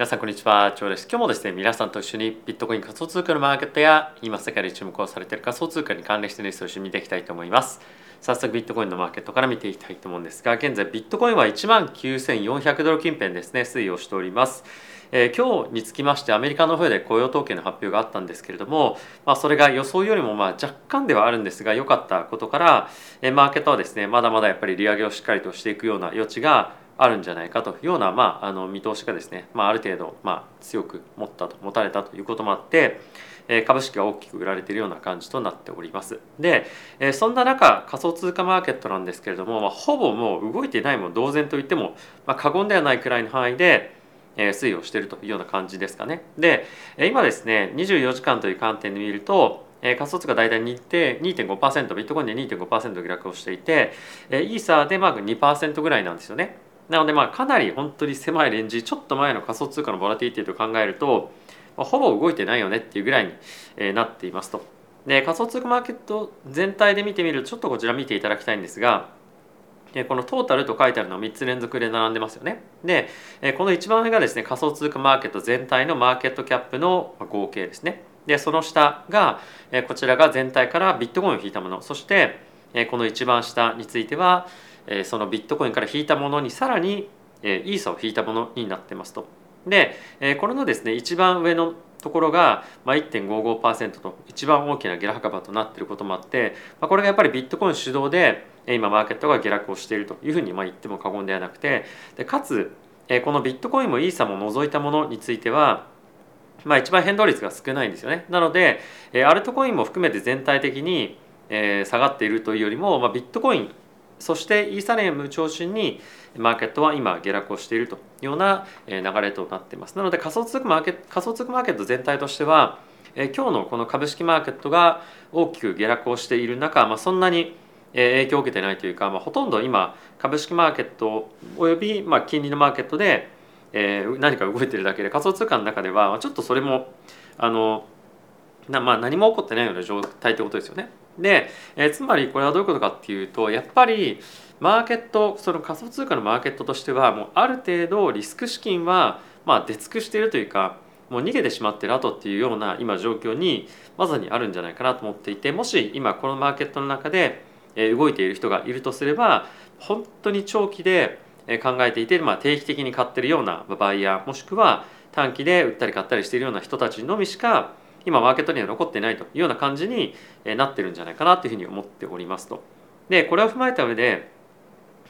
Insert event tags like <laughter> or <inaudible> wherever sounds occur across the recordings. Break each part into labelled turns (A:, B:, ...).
A: 皆さんこんにちは、チョです。今日もですね、皆さんと一緒にビットコイン仮想通貨のマーケットや今世界で注目をされている仮想通貨に関連してニュースを一緒に見ていきたいと思います。早速ビットコインのマーケットから見ていきたいと思うんですが、現在ビットコインは1万9400ドル近辺ですね、推移をしております。えー、今日につきましてアメリカの方で雇用統計の発表があったんですけれども、まあ、それが予想よりもまあ若干ではあるんですが良かったことから、えー、マーケットはですねまだまだやっぱり利上げをしっかりとしていくような余地があるんじゃないかというような、まあ、あの見通しがですね、まあ、ある程度、まあ、強く持ったと持たれたということもあって、え株式が大きく売られているような感じとなっております。で、えそんな中仮想通貨マーケットなんですけれども、まあ、ほぼもう動いていないも同然と言っても、まあ、過言ではないくらいの範囲で、え推移をしているというような感じですかね。で今ですね24時間という観点で見ると仮想通貨大体2.5%ビットコインで2.5%下落をしていてイーサーでまあ2%ぐらいなんですよね。なのでまあかなり本当に狭いレンジちょっと前の仮想通貨のボラティティと考えると、まあ、ほぼ動いてないよねっていうぐらいに、えなっていますと。で仮想通貨マーケット全体で見てみるとちょっとこちら見ていただきたいんですがこのトータルと書いてあるのは3つ連続で並んでますよね。でこの一番上がですね仮想通貨マーケット全体のマーケットキャップの合計ですね。でその下がこちらが全体からビットコインを引いたものそしてこの一番下についてはえそのビットコインから引いたものにさらに、えイーサを引いたものになってますと。で、えこれのですね一番上のところが、ま、1.55%と一番大きな下落幅となっていることもあって、ま、これがやっぱりビットコイン主導で今マーケットが下落をしているというふうにま言っても過言ではなくてでかつこのビットコインもイーサも除いたものについてはまあ、一番変動率が少ないんですよね。なので、アルトコインも含めて全体的に下がっているというよりも、まあ、ビットコインそしてイーサリアム中心にマーケットは今下落をしているというような流れとなっていますなので仮想通貨マーケット仮想通貨マーケット全体としては今日のこの株式マーケットが大きく下落をしている中、まあ、そんなに影響を受けてないというか、まあ、ほとんど今株式マーケットおよびまあ金利のマーケットで何か動いてるだけで仮想通貨の中ではちょっとそれもあのなまあ何も起こってないような状態ってことですよね。で、えー、つまりこれはどういうことかっていうとやっぱりマーケットその仮想通貨のマーケットとしてはもうある程度リスク資金はまあ出尽くしているというかもう逃げてしまってる後っていうような今状況にまさにあるんじゃないかなと思っていてもし今このマーケットの中で動いている人がいるとすれば本当に長期で考えていて、まあ、定期的に買ってるようなバイヤーもしくは短期で売ったり買ったりしているような人たちのみしか今マーケットには残ってないというような感じになってるんじゃないかなというふうに思っておりますと。でこれを踏まえた上で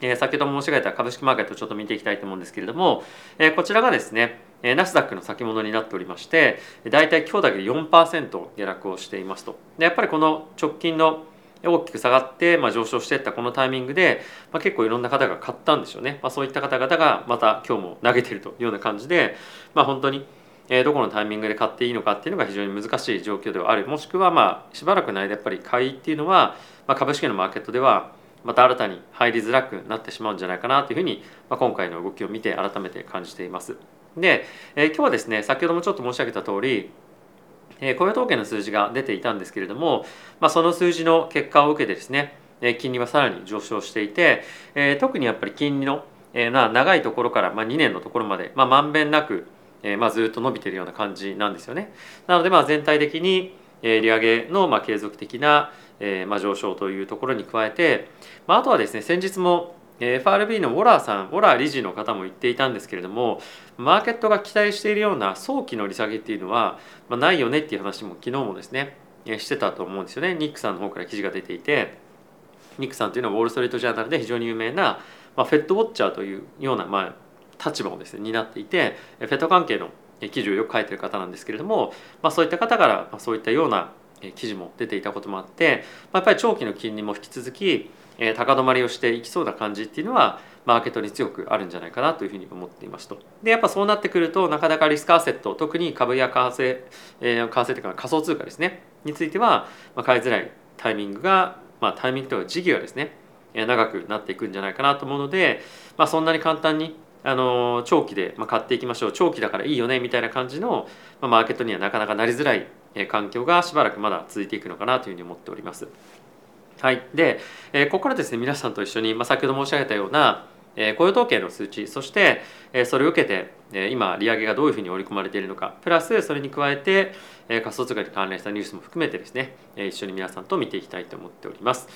A: え先ほども申し上げた株式マーケットをちょっと見ていきたいと思うんですけれども、えこちらがですねナスダックの先物になっておりまして大体今日だけで4%下落をしていますとでやっぱりこの直近の大きく下がって、まあ、上昇していったこのタイミングで、まあ、結構いろんな方が買ったんでしょうね、まあ、そういった方々がまた今日も投げているというような感じで、まあ、本当にえどこのタイミングで買っていいのかっていうのが非常に難しい状況ではあるもしくはまあしばらくの間やっぱり買いっていうのは、まあ、株式のマーケットではまた新たに入りづらくなってしまうんじゃないかなというふうに、まあ、今回の動きを見て改めて感じています。で、えー、今日はですね先ほどもちょっと申し上げた通りえ雇用統計の数字が出ていたんですけれども、まあ、その数字の結果を受けてですね金利はさらに上昇していて、え特にやっぱり金利の、えな長いところから、まあ、2年のところまで、まあ、まんべんなくえー、まあ、ずっと伸びてるような感じなんですよね。なのでまあ全体的に利上げのまあ継続的なえー、まあ上昇というところに加えて、まあ、あとはですね先日も FRB のウォラーさんウォラー理事の方も言っていたんですけれどもマーケットが期待しているような早期の利下げっていうのは、まあ、ないよねっていう話も昨日もですねしてたと思うんですよねニックさんの方から記事が出ていてニックさんというのはウォール・ストリート・ジャーナルで非常に有名な、まあ、フェットウォッチャーというような、まあ、立場をですね担っていてフェット関係の記事をよく書いてる方なんですけれども、まあ、そういった方からそういったような記事も出ていたこともあって、まあ、やっぱり長期の金利も引き続き高止まりをしていきそうな感じっていうのはマーケットに強くあるんじゃないかなというふうに思っていますと。でやっぱそうなってくるとなかなかリスクアセット特に株や為替、えー、為替というか仮想通貨ですねについては、ま、買いづらいタイミングが、まあ、タイミングというか時期がですね長くなっていくんじゃないかなと思うので、まあ、そんなに簡単にあの長期で買っていきましょう長期だからいいよねみたいな感じのマーケットにはなかなかなりづらい環境がしばらくまだ続いていくのかなというふうに思っております。はい、でここからですね皆さんと一緒に、ま、先ほど申し上げたような雇用統計の数値そしてそれを受けて今利上げがどういうふうに織り込まれているのかプラスそれに加えて仮想通貨に関連したニュースも含めてですね一緒に皆さんと見ていきたいと思っております。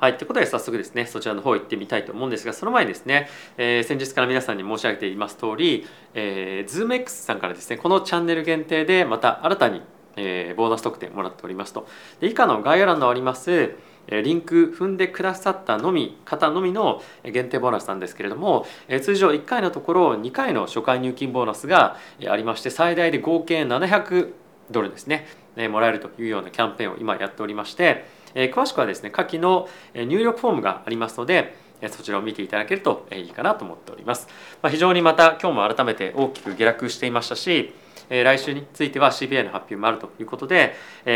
A: はい、ということで早速ですねそちらの方行ってみたいと思うんですがその前にですね、えー、先日から皆さんに申し上げています通り、えー、ZoomX さんからですねこのチャンネル限定でまた新たに、えー、ボーナス特典もらっておりますと。で以下の概要欄のありますリンク踏んでくださったのみ方のみの限定ボーナスなんですけれども通常1回のところ2回の初回入金ボーナスがありまして最大で合計700ドルですねもらえるというようなキャンペーンを今やっておりましてえ詳しくはですね下記の入力フォームがありますのでそちらを見ていただけるといいかなと思っております。まあ、非常にまた今日も改めて大きく下落していましたし来週については CPI の発表もあるということで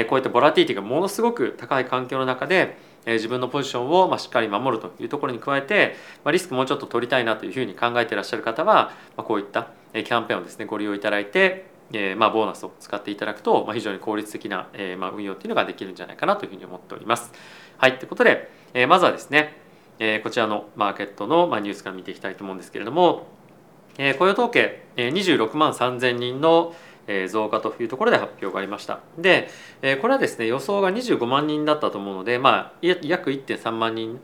A: こういったボラティティがものすごく高い環境の中で自分のポジションをしっかり守るというところに加えてリスクもうちょっと取りたいなというふうに考えていらっしゃる方はこういったキャンペーンをですねご利用いただいてえー、まあ、ボーナスを使っていただくと、まあ、非常に効率的な、えー、まあ、運用っていうのができるんじゃないかなというふうに思っております。はい、ということで、えー、まずはですね、えこちらのマーケットの、まニュースから見ていきたいと思うんですけれども、え雇用統計、え26万3000人の増加というところで発表がありました。で、これはですね予想が25万人だったと思うので、まあ、約1.3万人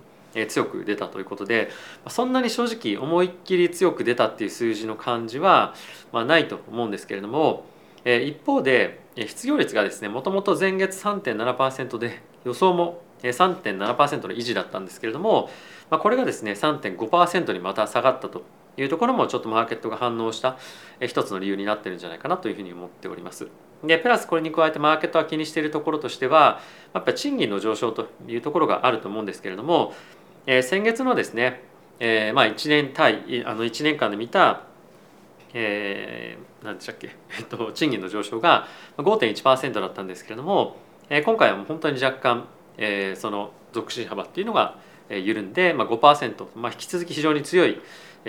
A: 強く出たということでそんなに正直思いっきり強く出たっていう数字の感じは、ま、ないと思うんですけれども一方で失業率がですねもともと前月3.7%で予想も3.7%の維持だったんですけれどもこれがですね3.5%にまた下がったというところもちょっとマーケットが反応した一つの理由になってるんじゃないかなというふうに思っております。でプラスこれに加えてマーケットが気にしているところとしてはやっぱり賃金の上昇というところがあると思うんですけれどもえー、先月のですね、えー、まあ1年対あの1年間で見た、えー、何でしたっけ、<laughs> えっと、賃金の上昇が5.1%だったんですけれども、えー、今回はも本当に若干、えー、その続伸幅っていうのが緩んで、まあ5%、まあ、引き続き非常に強い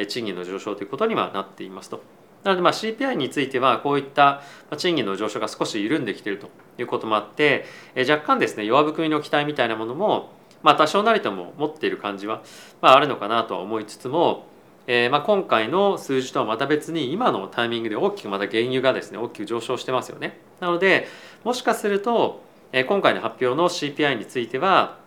A: 賃金の上昇ということにはなっていますと。なのでまあ CPI についてはこういった賃金の上昇が少し緩んできているということもあって若干ですね弱含みの期待みたいなものもまあ多少なりとも持っている感じは、まあ、あるのかなとは思いつつも、えー、まあ今回の数字とはまた別に今のタイミングで大きくまた原油がですね大きく上昇してますよね。なのでもしかすると、えー、今回の発表の CPI については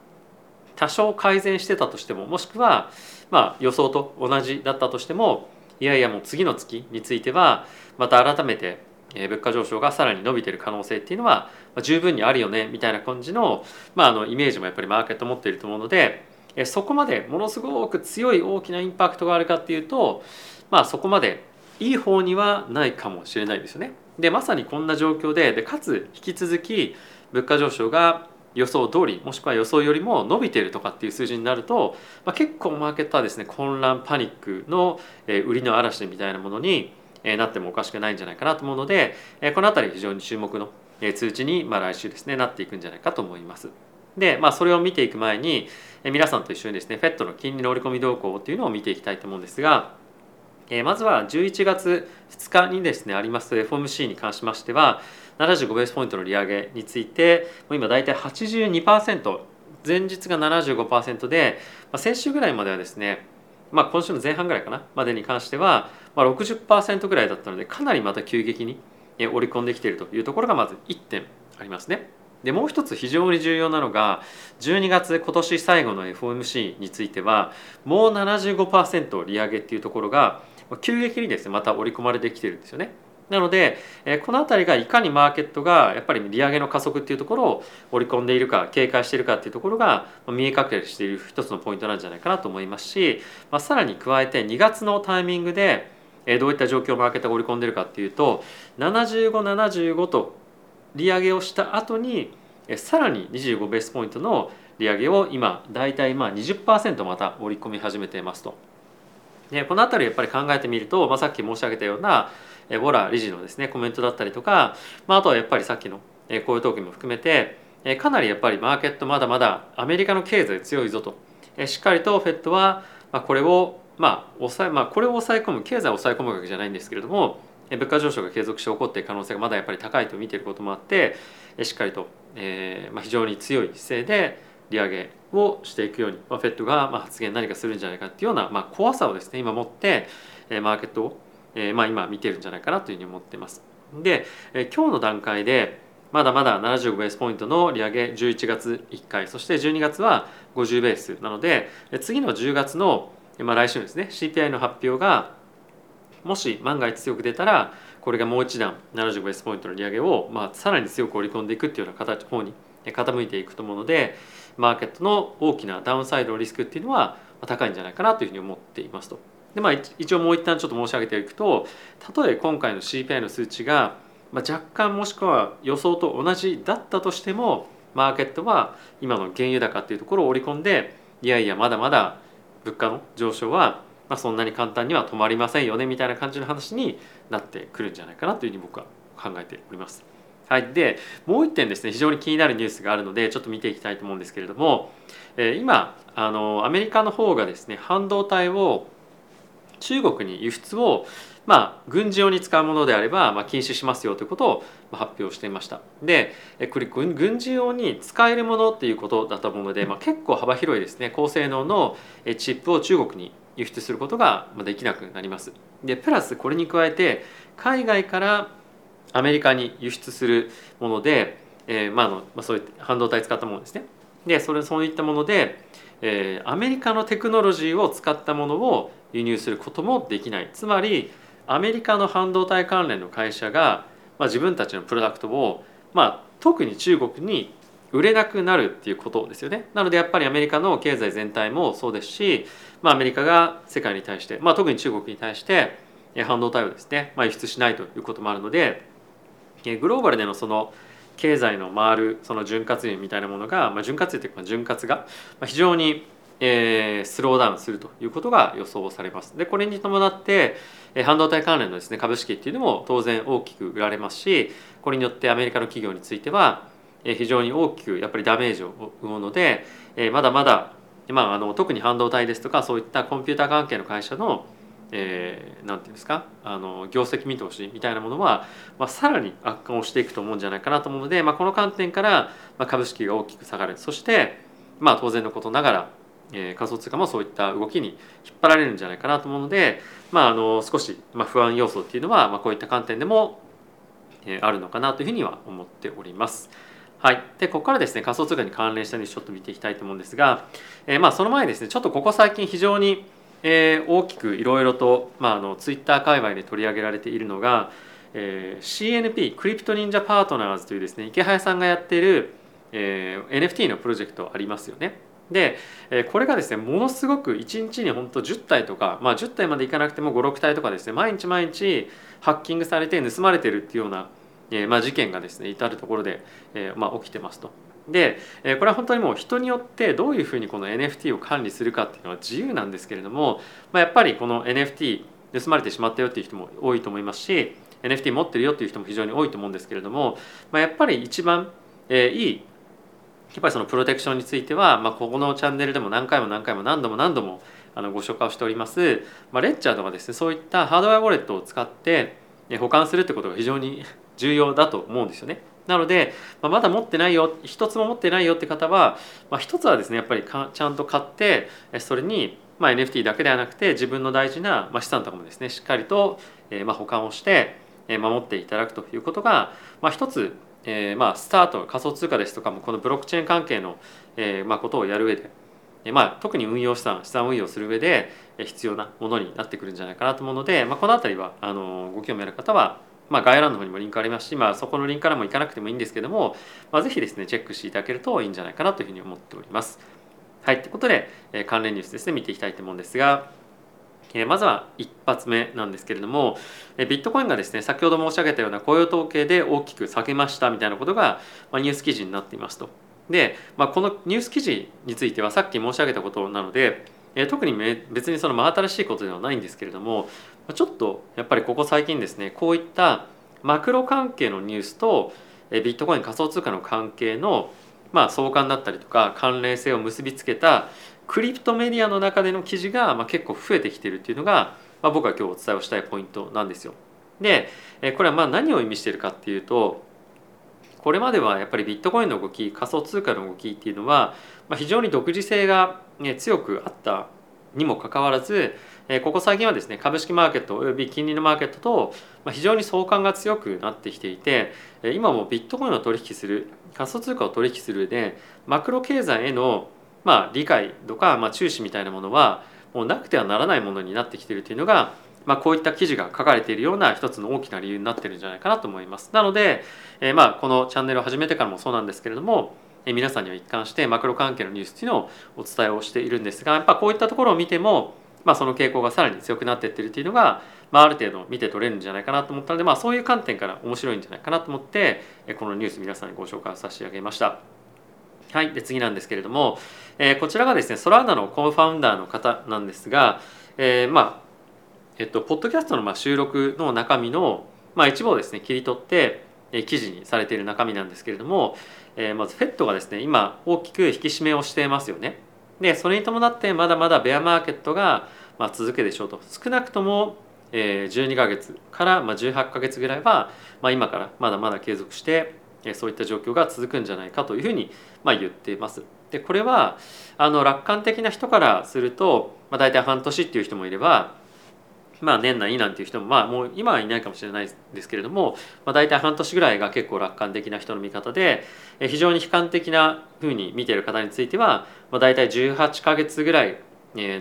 A: 多少改善してたとしてももしくはまあ予想と同じだったとしてもいやいやもう次の月についてはまた改めて物価上昇がさらに伸びてる可能性っていうのは十分にあるよねみたいな感じの,、まあ、あのイメージもやっぱりマーケット持っていると思うのでそこまでものすごく強い大きなインパクトがあるかっていうと、まあ、そこまでいい方にはないかもしれないですよね。でまさにこんな状況ででかつ引き続き物価上昇が予想通りもしくは予想よりも伸びているとかっていう数字になると、まあ、結構マーケットはですね混乱パニックの売りの嵐みたいなものになってもおかしくないんじゃないかなと思うのでこの辺り非常に注目の通知にまあ来週ですねなっていくんじゃないかと思います。でまあそれを見ていく前に皆さんと一緒にですね FED の金利の織り込み動向っていうのを見ていきたいと思うんですがまずは11月2日にですねあります FOMC に関しましては75ベースポイントの利上げについてもう今大体82%前日が75%で、まあ、先週ぐらいまではですねまあ、今週の前半ぐらいかなまでに関しては、まあ、60%ぐらいだったのでかなりまた急激に織り込んできているというところがまず1点ありますね。でもう一つ非常に重要なのが12月今年最後の FOMC についてはもう75%利上げっていうところが急激にですねまた織り込まれてきてるんですよね。なのでこの辺りがいかにマーケットがやっぱり利上げの加速っていうところを織り込んでいるか警戒しているかっていうところが見え隠れしている一つのポイントなんじゃないかなと思いますし、まあ、さらに加えて2月のタイミングでどういった状況をマーケットが織り込んでいるかっていうと7575と利上げをした後にさらに25ベースポイントの利上げを今大体まあ20%また織り込み始めていますと。でこの辺りやっぱり考えてみると、まあ、さっき申し上げたようなウォラ理事のですねコメントだったりとか、まあ、あとはやっぱりさっきのこういう統計も含めてかなりやっぱりマーケットまだまだアメリカの経済強いぞと。しっかりと FED はこれをまあ抑えまあこれを抑え込む経済を抑え込むわけじゃないんですけれども物価上昇が継続して起こっている可能性がまだやっぱり高いと見ていることもあってしっかりと、えーまあ、非常に強い姿勢で利上げをしていくように、まあ、フェットがまあ発言何かするんじゃないかっていうような、まあ、怖さをですね今持って、マーケットを、えー、まあ今見てるんじゃないかなというふうに思ってます。で、え、今日の段階でまだまだ75ベースポイントの利上げ11月1回そして12月は50ベースなので次の10月の、まあ、来週ですね CPI の発表がもし万が一強く出たらこれがもう一段75ベースポイントの利上げを、まあ、さらに強く織り込んでいくっていうような形方に傾いていくと思うのでマーケットの大きなダウンサイドのリスクっていうのは高いんじゃないかなというふうに思っていますと。でまあ一応もう一旦ちょっと申し上げていくと例え今回の CPI の数値が、まあ、若干もしくは予想と同じだったとしてもマーケットは今の原油高っていうところを織り込んでいやいやまだまだ物価の上昇はまあそんなに簡単には止まりませんよねみたいな感じの話になってくるんじゃないかなというふうに僕は考えております。はい、でもう一点ですね非常に気になるニュースがあるのでちょっと見ていきたいと思うんですけれども、えー、今あのアメリカの方がですね半導体を中国に輸出をまあ、軍事用に使うものであれば、まあ、禁止しますよということを発表していました。でこれ軍事用に使えるものっていうことだと思うので、まあ、結構幅広いですね。高性能のチップを中国に輸出することができなくなります。でプラスこれに加えて海外からアメリカに輸出するもので、えー、まあのまあ、そういった半導体使ったものですね。でそれそういったもので、えー、アメリカのテクノロジーを使ったものを輸入することもできないつまりアメリカの半導体関連の会社が、まあ、自分たちのプロダクトを、まあ、特に中国に売れなくなるっていうことですよね。なのでやっぱりアメリカの経済全体もそうですし、まあ、アメリカが世界に対して、まあ、特に中国に対して半導体をですね、まあ、輸出しないということもあるのでグローバルでのその経済の回るその潤滑油みたいなものが、まあ、潤滑油というか潤滑が非常にえー、スローダウンするということが予想されます。でこれに伴って、半導体関連のですね株式っていうのも当然大きく売られますしこれによってアメリカの企業については、非常に大きくやっぱりダメージを生むので、まだまだ、まあ、あの特に半導体ですとかそういったコンピューター関係の会社のえー、なんていうんですかあの業績見通しみたいなものは、まあ、さらに悪化をしていくと思うんじゃないかなと思うので、まあ、この観点から、まあ、株式が大きく下がるそして、まあ、当然のことながら、え、仮想通貨もそういった動きに引っ張られるんじゃないかなと思うので、まあ、あの少し、ま、不安要素っていうのは、ま、こういった観点でも、え、あるのかなというふうには思っております。はい、でここからですね仮想通貨に関連したニュースちょっと見ていきたいと思うんですが、えー、まあその前にですねちょっとここ最近非常にえー、大きくいろいろと、まあ、あのツイッター界隈で取り上げられているのが、えー、CNP クリプト忍者パートナーズというですね池早さんがやっている、えー、NFT のプロジェクトありますよね。でこれがですねものすごく1日に本当10体とか、まあ、10体までいかなくても56体とかですね毎日毎日ハッキングされて盗まれてるっていうような、えまあ、事件がですね至る所で、えまあ、起きてますと。でこれは本当にもう人によってどういうふうにこの NFT を管理するかっていうのは自由なんですけれども、まあ、やっぱりこの NFT 盗まれてしまったよっていう人も多いと思いますし NFT 持ってるよっていう人も非常に多いと思うんですけれども、まあ、やっぱり一番、え、いいっぱりそのプロテクションについては、まあ、ここのチャンネルでも何回も何回も何度も何度もあのご紹介をしております、まあ、レッチャーとかですねそういったハードウェアウォレットを使って保管するってことが非常に <laughs> 重要だと思うんですよね。なので、まあ、まだ持ってないよ一つも持ってないよって方は、まあ、一つはですねやっぱりかちゃんと買ってそれに、まあ、NFT だけではなくて自分の大事な、資産とかもですねしっかりと、ま、保管をして守っていただくということが、まあ、一つ、えーまあ、スタート仮想通貨ですとかもこのブロックチェーン関係の、えーまあ、ことをやる上で、えーまあ、特に運用資産資産運用する上で必要なものになってくるんじゃないかなと思うので、まあ、この辺りはあのご興味ある方はまあ、概要欄の方にもリンクありますし、まあ、そこのリンクからも行かなくてもいいんですけども、まあ、ぜひですねチェックしていただけるといいんじゃないかなというふうに思っております。はい、ということで、えー、関連ニュースですね見ていきたいと思うんですが、まずは一発目なんですけれども、え、ビットコインがですね先ほど申し上げたような雇用統計で大きく下げましたみたいなことが、ま、ニュース記事になっていますと。で、まあ、このニュース記事についてはさっき申し上げたことなので、え、特に別にその真新しいことではないんですけれどもちょっとやっぱりここ最近ですねこういったマクロ関係のニュースとビットコイン仮想通貨の関係のまあ相関だったりとか関連性を結びつけたクリプトメディアの中での記事がまあ結構増えてきてるっていうのが、まあ、僕は今日お伝えをしたいポイントなんですよ。でこれはまあ何を意味してるかっていうとこれまではやっぱりビットコインの動き仮想通貨の動きっていうのは、まあ、非常に独自性が、ね、強くあったにもかかわらずここ最近はですね株式マーケットおよび金利のマーケットと非常に相関が強くなってきていて今もビットコインを取引する仮想通貨を取引する上でマクロ経済へのまあ理解とかまあ注視みたいなものはもうなくてはならないものになってきているというのがまあ、こういった記事が書かれているような一つの大きな理由になってるんじゃないかなと思います。なので、えー、まあこのチャンネルを始めてからもそうなんですけれども、えー、皆さんには一貫してマクロ関係のニュースっていうのをお伝えをしているんですがやっぱこういったところを見ても、まあ、その傾向がさらに強くなっていってるっていうのが、まあ、ある程度見て取れるんじゃないかなと思ったので、まあ、そういう観点から面白いんじゃないかなと思ってこのニュース皆さんにご紹介させてあげました。はい、で次なんですけれども、えー、こちらがですねソラーナのコンファウンダーの方なんですが、えー、まあえっと、ポッドキャストのまあ収録の中身の、まあ、一部をですね切り取って、えー、記事にされている中身なんですけれども、えー、まず FED がですね今大きく引き締めをしていますよね。でそれに伴ってまだまだベアマーケットがまあ続くでしょうと少なくとも12ヶ月からま18ヶ月ぐらいはまあ今からまだまだ継続してそういった状況が続くんじゃないかというふうにまあ言っています。でこれはあの楽観的な人からすると、まあ、大体半年っていう人もいればまあ年内なんていう人もまあもう今はいないかもしれないですけれども、まあ、大体半年ぐらいが結構楽観的な人の見方で非常に悲観的なふうに見ている方については、まあ、大体18か月ぐらい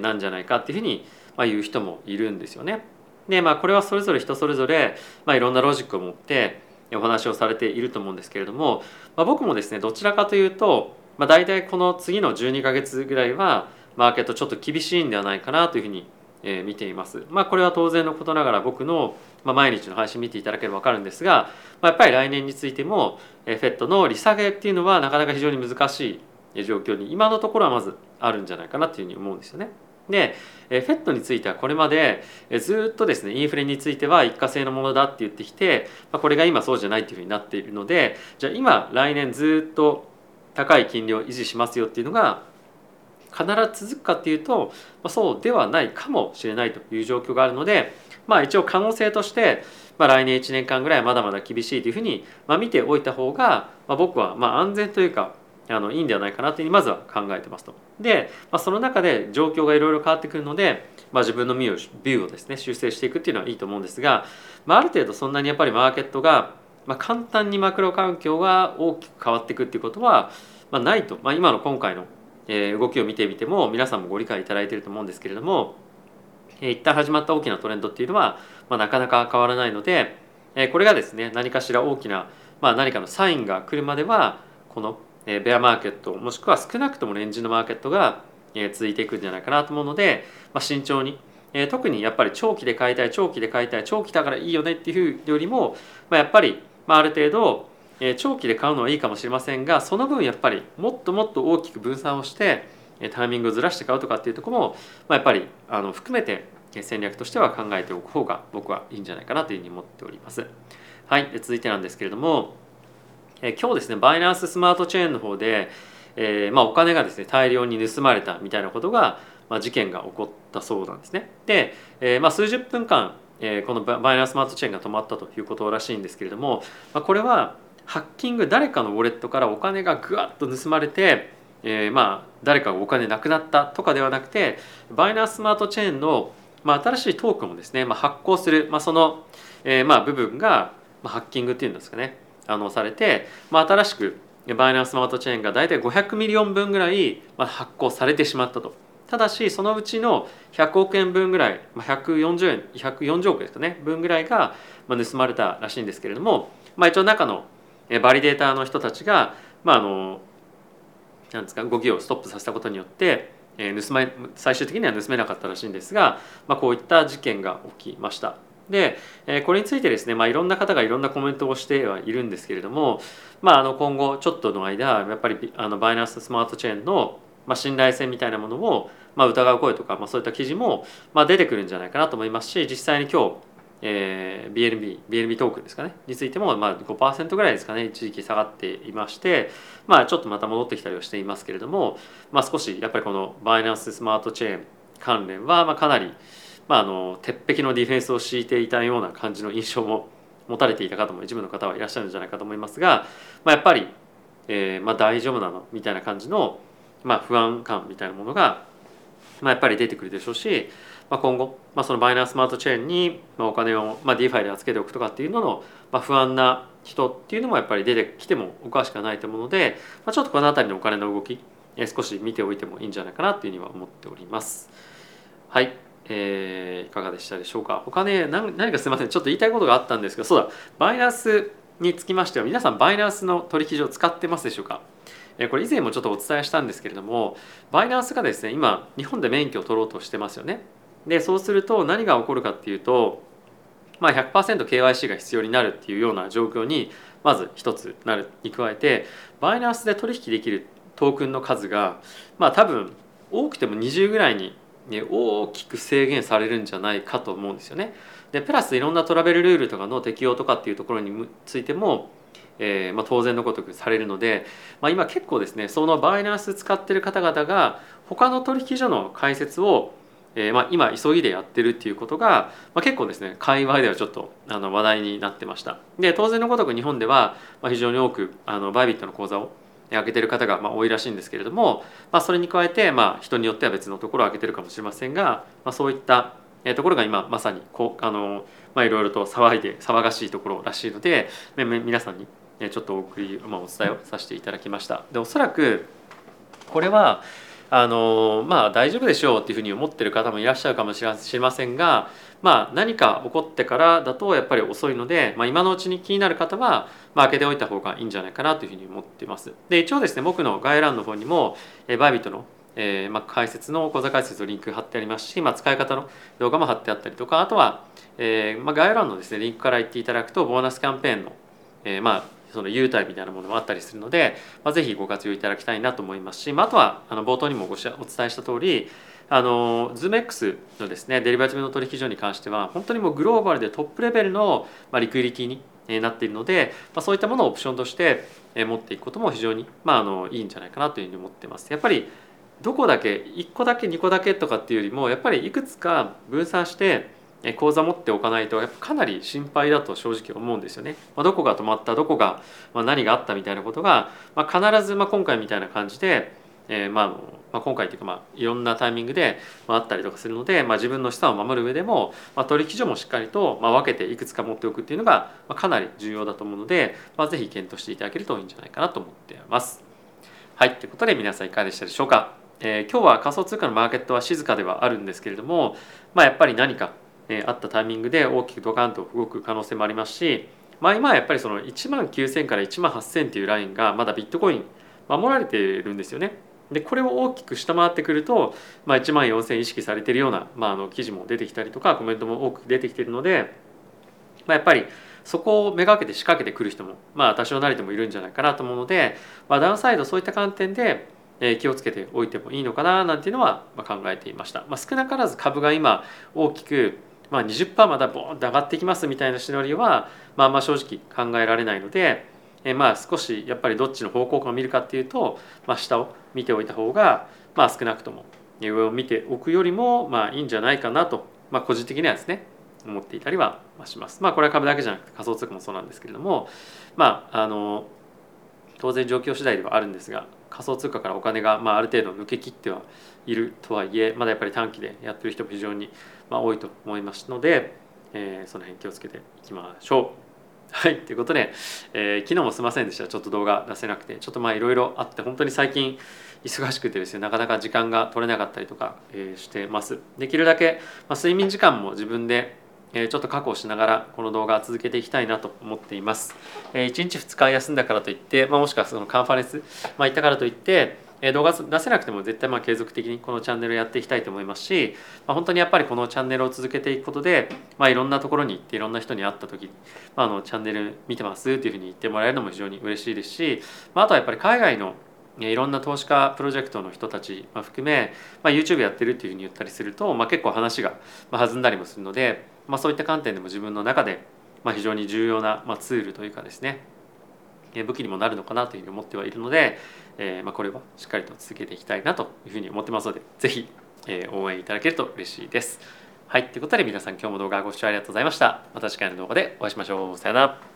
A: なんじゃないかっていうふうに言う人もいるんですよね。でまあこれはそれぞれ人それぞれ、まあ、いろんなロジックを持ってお話をされていると思うんですけれども、まあ、僕もですねどちらかというと、まあ、大体この次の12か月ぐらいはマーケットちょっと厳しいんではないかなというふうにえ見ています。まあ、これは当然のことながら僕の、ま毎日の配信見ていただければ分かるんですが、まあ、やっぱり来年についても、え FED の利下げっていうのはなかなか非常に難しい状況に今のところはまずあるんじゃないかなというふうに思うんですよね。で、え FED についてはこれまでずっとですねインフレについては一過性のものだって言ってきて、まあ、これが今そうじゃないっていうふうになっているのでじゃあ今来年ずっと高い金利を維持しますよっていうのが必ず続くかっていうと、まあ、そうではないかもしれないという状況があるので、まあ、一応可能性として、まあ、来年1年間ぐらいまだまだ厳しいというふうに、まあ、見ておいた方が、まあ、僕はまあ安全というかあのいいんではないかなというふうにまずは考えてますと。で、まあ、その中で状況がいろいろ変わってくるので、まあ、自分のビューをですね修正していくっていうのはいいと思うんですが、まあ、ある程度そんなにやっぱりマーケットが、まあ、簡単にマクロ環境が大きく変わっていくっていうことは、まあ、ないと、まあ、今の今回の動きを見てみても皆さんもご理解いただいていると思うんですけれども、え一旦始まった大きなトレンドっていうのは、まあ、なかなか変わらないので、これがですね何かしら大きな、まあ、何かのサインが来るまではこのベアマーケットもしくは少なくともレンジのマーケットが続いていくんじゃないかなと思うので、まあ、慎重に特にやっぱり長期で買いたい長期で買いたい長期だからいいよねっていうよりも、まあ、やっぱりある程度え長期で買うのはいいかもしれませんがその分やっぱりもっともっと大きく分散をしてタイミングをずらして買うとかっていうとこも、まあ、やっぱりあの含めて戦略としては考えておく方が僕はいいんじゃないかなというふうに思っております。はい、続いてなんですけれども、え今日ですねバイナンススマートチェーンの方で、えー、まあ、お金がですね大量に盗まれたみたいなことが、まあ、事件が起こったそうなんですね。で、えー、まあ、数十分間、えー、この Binance Smart Chain が止まったということらしいんですけれども、ま、これはハッキング誰かのウォレットからお金がぐわっと盗まれて、え、まあ誰かがお金なくなったとかではなくて Binance Smart Chain の、ま、新しいトークンをですね、ま、発行する、まあ、その、え、ま部分が、ま、ハッキングっていうんですかねあのされて、まあ、新しく Binance Smart Chain が大体500 million 分ぐらい発行されてしまったと。ただしそのうちの100億円分ぐらい140円140億ですかね分ぐらいが盗まれたらしいんですけれども、まあ、一応中のバリデーターの人たちが、まあ、あのなんですか動きをストップさせたことによって盗ま最終的には盗めなかったらしいんですが、まあ、こういった事件が起きました。でこれについてですね、まあ、いろんな方がいろんなコメントをしてはいるんですけれども、まあ、あの今後ちょっとの間やっぱりあの Binance Smart Chain の、まあ、信頼性みたいなものを、まあ、疑う声とか、まあ、そういった記事も、まあ、出てくるんじゃないかなと思いますし実際に今日えー、BNB、BNB トークンですかね、についても、まあ、5%ぐらいですかね、一時期下がっていまして、まあ、ちょっとまた戻ってきたりはしていますけれども、まあ、少しやっぱりこのバイナンススマートチェーン関連は、まあ、かなり、まあ、あの鉄壁のディフェンスを敷いていたような感じの印象も持たれていた方も一部の方はいらっしゃるんじゃないかと思いますが、まあ、やっぱり、えーまあ、大丈夫なのみたいな感じの、まあ、不安感みたいなものが、まあ、やっぱり出てくるでしょうし、まあ、今後、まあ、そのバイナンスマートチェーンにお金を、まあ、DeFi で預けておくとかっていうのの、まあ、不安な人っていうのもやっぱり出てきてもおかしくはないと思うので、まあ、ちょっとこの辺りのお金の動き少し見ておいてもいいんじゃないかなっていうふうには思っております。はい、えー、いかがでしたでしょうか？他ね何何かすみません。ちょっと言いたいことがあったんですがそうだ。バイナンスにつきましては皆さんバイナンスの取引所を使ってますでしょうか？これ以前もちょっとお伝えしたんですけれどもバイナンスがですね今日本で免許を取ろうとしてますよね。でそうすると何が起こるかっていうと、まあ、100%KYC が必要になるっていうような状況にまず一つなるに加えてバイナンスで取引できるトークンの数がまあ多分多くても20ぐらいに、大きく制限されるんじゃないかと思うんですよね。でプラスいろんなトラベルルールとかの適用とかっていうところについても、えーまあ、当然のごとくされるので、まあ、今結構ですねそのバイナンス使ってる方々が他の取引所の開設をえーまあ、今急ぎでやってるっていうことが、まあ、結構ですね界隈ではちょっとあの話題になってましたで当然のごとく日本では、ま、非常に多くあのバイビットの口座を開けてる方がま多いらしいんですけれども、まあ、それに加えてまあ人によっては別のところを開けてるかもしれませんが、まあ、そういったところが今まさにこうあの、まあ、いろいろと騒いで騒がしいところらしいので皆さんにちょっとお送り、まあ、お伝えをさせていただきました。でおそらくこれはあのまあ大丈夫でしょうっていうふうに思ってる方もいらっしゃるかもしれませんが、まあ、何か起こってからだとやっぱり遅いので、まあ、今のうちに気になる方は、まあ、開けておいた方がいいんじゃないかなというふうに思っています。で一応ですね僕の概要欄の方にも、えバイビットのえーまあ、解説の講座解説のリンク貼ってありますし、まあ、使い方の動画も貼ってあったりとかあとは、えーまあ、概要欄のですねリンクから言っていただくとボーナスキャンペーンの、えーまあ、その優待みたいなものもあったりするので、まあ、ぜひご活用いただきたいなと思いますし、まあ、あとはあの冒頭にもごお伝えした通りあの ZoomX のですねデリバティブの取引所に関しては本当にもうグローバルでトップレベルの、まあ、リクイリティになっているので、まあ、そういったものをオプションとして持っていくことも非常に、まあ、あのいいんじゃないかなというふうに思ってます。やっぱりどこだけ1個だけ2個だけとかっていうよりもやっぱりいくつか分散して口座持っておかないとやっぱかなり心配だと正直思うんですよね。まあ、どこが止まったどこが、まあ、何があったみたいなことが、まあ、必ずまあ今回みたいな感じで、えー、まあまあ、今回というかまあいろんなタイミングでまああったりとかするので、まあ、自分の資産を守る上でも、まあ、取引所もしっかりとまあ分けていくつか持っておくっていうのがまあかなり重要だと思うので、まあ、ぜひ検討していただけるといいんじゃないかなと思っています。はい、ということで皆さんいかがでしたでしょうか？えー、今日は仮想通貨のマーケットは静かではあるんですけれども、まあ、やっぱり何か、えー、あったタイミングで大きくドカンと動く可能性もありますし、まあ、今はやっぱりその1万9000から1万8000というラインがまだビットコイン守られているんですよね。でこれを大きく下回ってくると、まあ、1万4000意識されているような、まあ、あの記事も出てきたりとかコメントも多く出てきているので、まあ、やっぱりそこをめがけて仕掛けてくる人も、まあ、多少なりともいるんじゃないかなと思うので、まあ、ダウンサイドそういった観点でえ気をつけておいてもいいのかななんていうのは考えていました、まあ、少なからず株が今大きくまあ20%またボーンと上がってきますみたいなシナリオはまあまあ正直考えられないのでえまあ少しやっぱりどっちの方向感を見るかっていうと、まあ、下を見ておいた方がまあ少なくとも上を見ておくよりもまあいいんじゃないかなと、まあ、個人的にはですね思っていたりはします。まあこれは株だけじゃなくて仮想通貨もそうなんですけれどもまああの当然状況次第ではあるんですが仮想通貨からお金が、まあ、ある程度抜けきってはいるとはいえまだやっぱり短期でやってる人も非常に、まあ、多いと思いますので、えー、その辺気をつけていきましょう。はいということで、えー、昨日もすいませんでした。ちょっと動画出せなくて。ちょっとまあいろいろあって本当に最近忙しくてですねなかなか時間が取れなかったりとか、えー、してます。できるだけ、まあ、睡眠時間も自分でえちょっと確保しながらこの動画続けていきたいなと思っています。え1日2日休んだからといって、まあ、もしくはそのカンファレンス、まあ、行ったからといって動画出せなくても絶対まあ継続的にこのチャンネルをやっていきたいと思いますし、まあ、本当にやっぱりこのチャンネルを続けていくことで、まあ、いろんなところに行っていろんな人に会った時に、まあ、あのチャンネル見てますっていうふうに言ってもらえるのも非常に嬉しいですし、まあ、あとはやっぱり海外のいろんな投資家プロジェクトの人たち含め、まあ、YouTube やってるっていうふうに言ったりすると、まあ、結構話が弾んだりもするので、まあ、そういった観点でも自分の中で、非常に重要な、ツールというかですね武器にもなるのかなというふうに思ってはいるので、えーまあ、これはしっかりと続けていきたいなというふうに思ってますので是非、えー、応援いただけると嬉しいです。はいということで皆さん今日も動画ご視聴ありがとうございました。また次回の動画でお会いしましょう。さよなら。